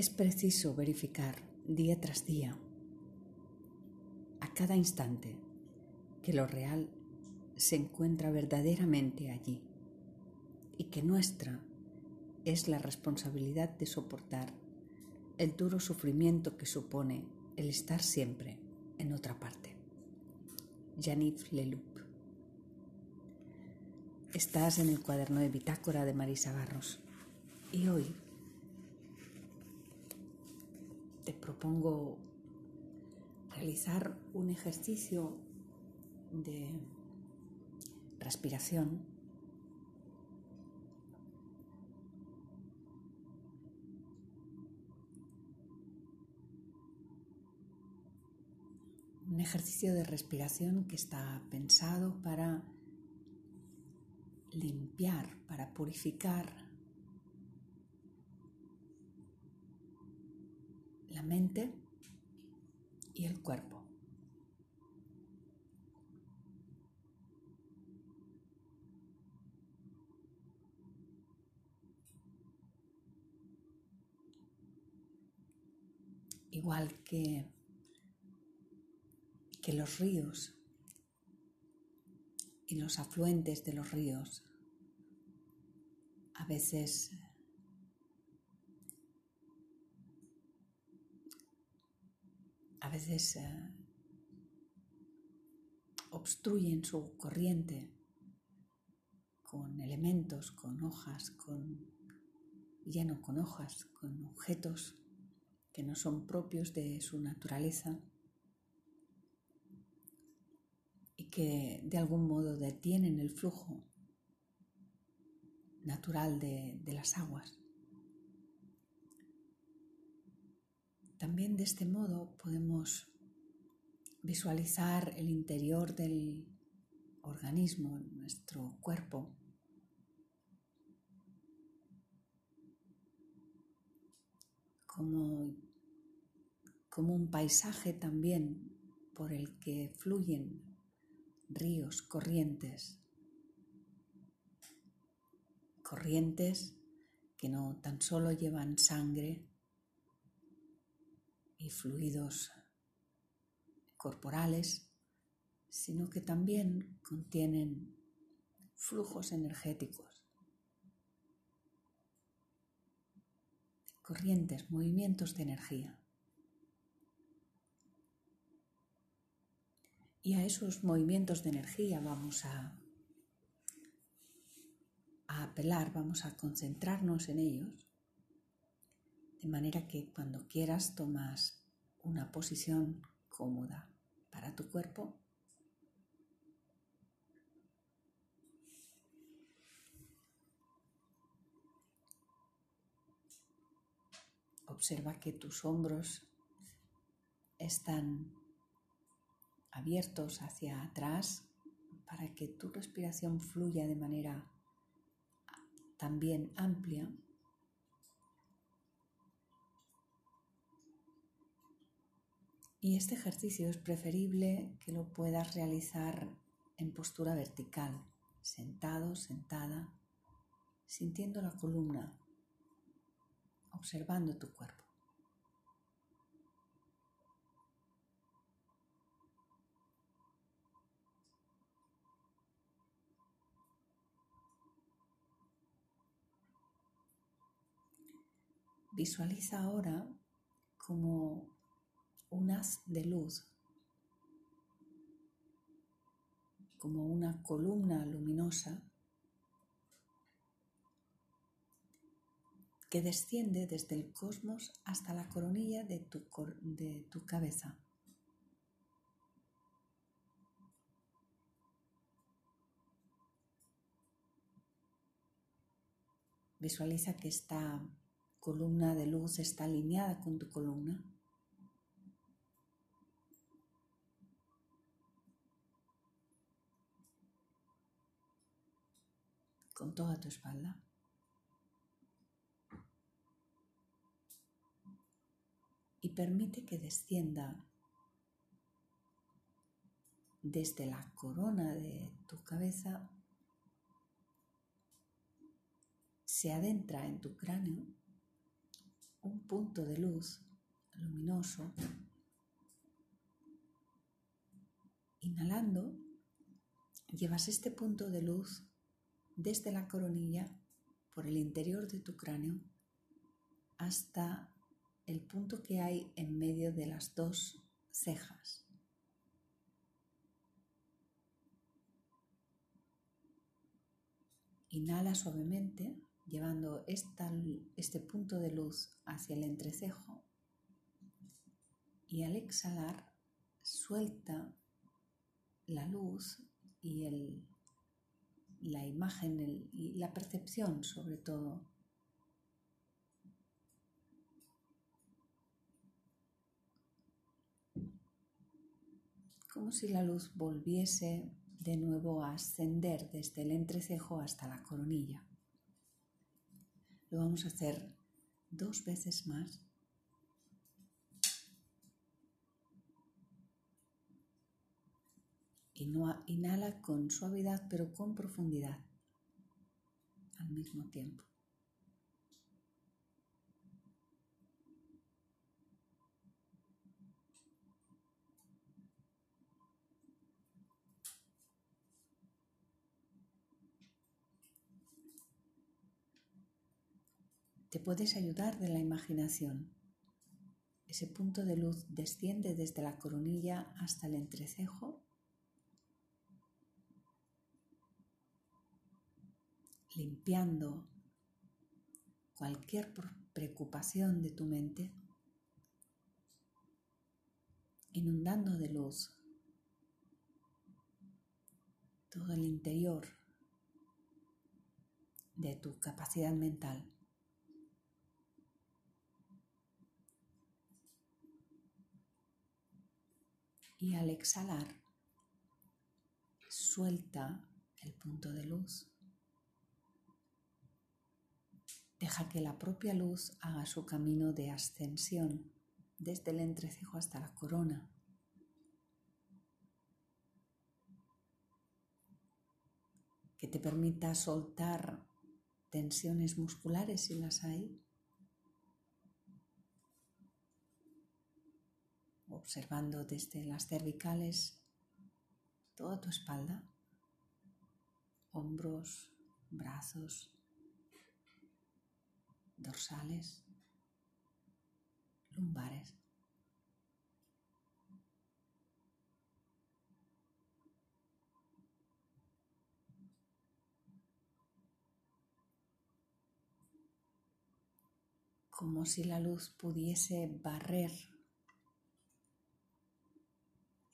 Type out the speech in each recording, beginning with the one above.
Es preciso verificar día tras día, a cada instante, que lo real se encuentra verdaderamente allí y que nuestra es la responsabilidad de soportar el duro sufrimiento que supone el estar siempre en otra parte. Janif Leloup. Estás en el cuaderno de bitácora de Marisa Barros y hoy te propongo realizar un ejercicio de respiración. Un ejercicio de respiración que está pensado para limpiar, para purificar la mente y el cuerpo. Igual que que los ríos y los afluentes de los ríos a veces a veces eh, obstruyen su corriente con elementos, con hojas, con lleno con hojas, con objetos que no son propios de su naturaleza que de algún modo detienen el flujo natural de las aguas. También de este modo podemos visualizar el interior del organismo, nuestro cuerpo, como, como un paisaje también por el que fluyen ríos, corrientes, corrientes que no tan solo llevan sangre y fluidos corporales, sino que también contienen flujos energéticos, corrientes, movimientos de energía. Y a esos movimientos de energía vamos a, a apelar, vamos a concentrarnos en ellos, de manera que cuando quieras tomas una posición cómoda para tu cuerpo. Observa que tus hombros están abiertos hacia atrás para que tu respiración fluya de manera también amplia. Y este ejercicio es preferible que lo puedas realizar en postura vertical, sentado, sentada, sintiendo la columna, observando tu cuerpo. Visualiza ahora como un haz de luz, como una columna luminosa que desciende desde el cosmos hasta la coronilla de tu, de tu cabeza. Visualiza que está columna de luz está alineada con tu columna. Con toda tu espalda. Y permite que descienda desde la corona de tu cabeza, se adentra en tu cráneo un punto de luz luminoso. Inhalando, llevas este punto de luz desde la coronilla por el interior de tu cráneo hasta el punto que hay en medio de las dos cejas. Inhala suavemente, llevando este punto de luz hacia el entrecejo y al exhalar suelta la luz y el, la imagen y la percepción sobre todo como si la luz volviese de nuevo a ascender desde el entrecejo hasta la coronilla. Lo vamos a hacer dos veces más. Inhala con suavidad pero con profundidad al mismo tiempo. te puedes ayudar de la imaginación. Ese punto de luz desciende desde la coronilla hasta el entrecejo, limpiando cualquier preocupación de tu mente, inundando de luz todo el interior de tu capacidad mental. y al exhalar suelta el punto de luz. Deja que la propia luz haga su camino de ascensión desde el entrecejo hasta la corona. Que te permita soltar tensiones musculares si las hay observando desde las cervicales toda tu espalda, hombros, brazos, dorsales, lumbares. como si la luz pudiese barrer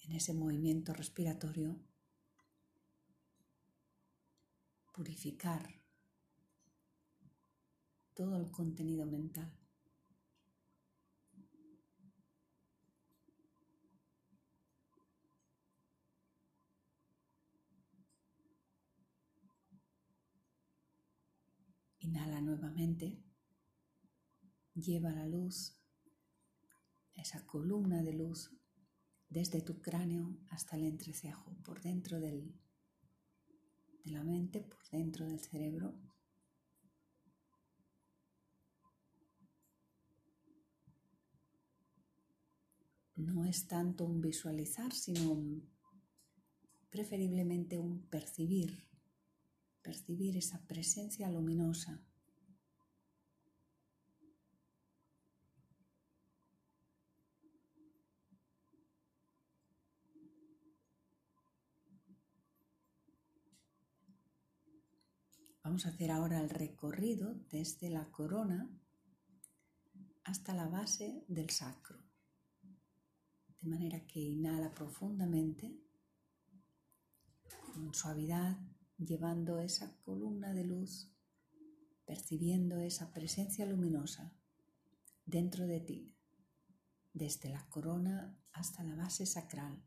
en ese movimiento respiratorio, purificar todo el contenido mental. Inhala nuevamente, lleva la luz, esa columna de luz desde tu cráneo hasta el entrecejo, por dentro del, de la mente, por dentro del cerebro. No es tanto un visualizar, sino preferiblemente un percibir, percibir esa presencia luminosa Vamos a hacer ahora el recorrido desde la corona hasta la base del sacro. De manera que inhala profundamente, con suavidad, llevando esa columna de luz, percibiendo esa presencia luminosa dentro de ti, desde la corona hasta la base sacral,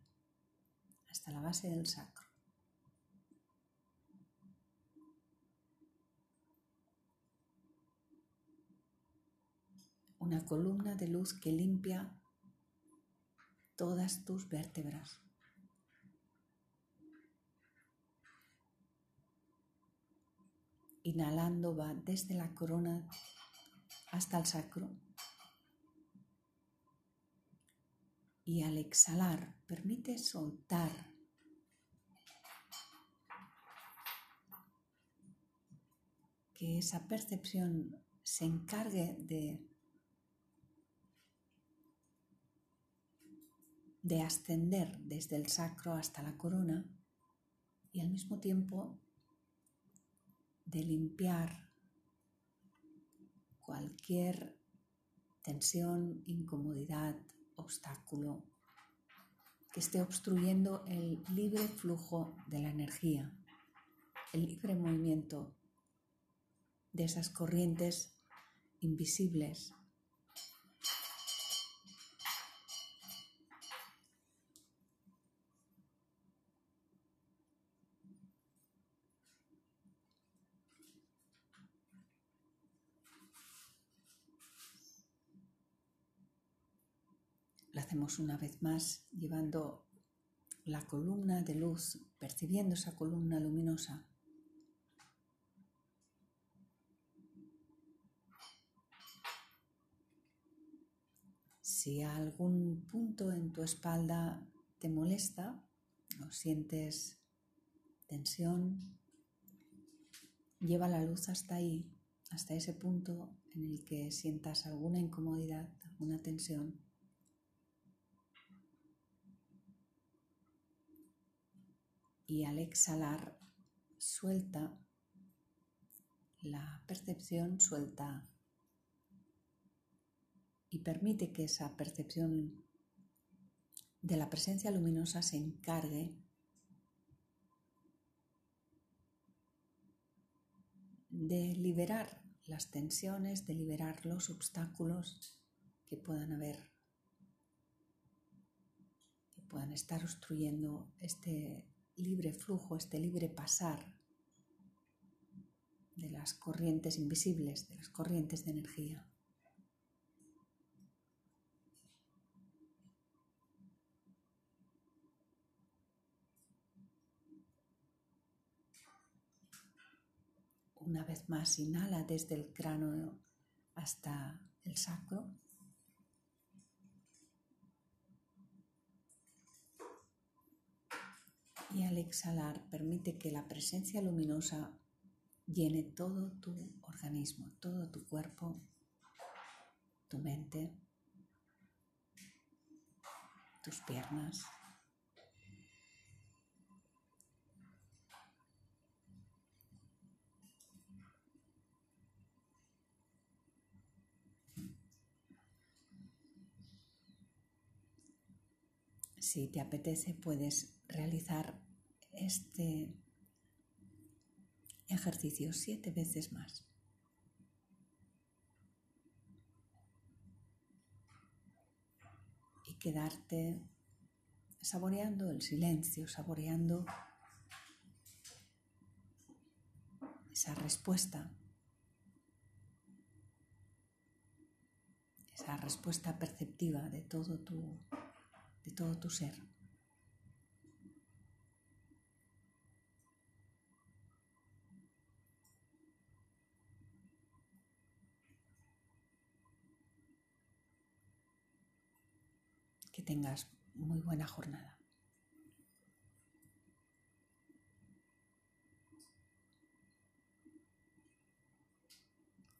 hasta la base del sacro. una columna de luz que limpia todas tus vértebras. Inhalando va desde la corona hasta el sacro. Y al exhalar permite soltar. Que esa percepción se encargue de de ascender desde el sacro hasta la corona y al mismo tiempo de limpiar cualquier tensión, incomodidad, obstáculo que esté obstruyendo el libre flujo de la energía, el libre movimiento de esas corrientes invisibles. Lo hacemos una vez más llevando la columna de luz, percibiendo esa columna luminosa Si algún punto en tu espalda te molesta o sientes tensión, lleva la luz hasta ahí, hasta ese punto en el que sientas alguna incomodidad, alguna tensión. Y al exhalar, suelta la percepción, suelta y permite que esa percepción de la presencia luminosa se encargue de liberar las tensiones, de liberar los obstáculos que puedan haber, que puedan estar obstruyendo este libre flujo, este libre pasar de las corrientes invisibles, de las corrientes de energía. Una vez más, inhala desde el cráneo hasta el sacro. Y al exhalar, permite que la presencia luminosa llene todo tu organismo, todo tu cuerpo, tu mente, tus piernas. Si te apetece, puedes realizar este ejercicio siete veces más. Y quedarte saboreando el silencio, saboreando esa respuesta, esa respuesta perceptiva de todo tu de todo tu ser. Que tengas muy buena jornada.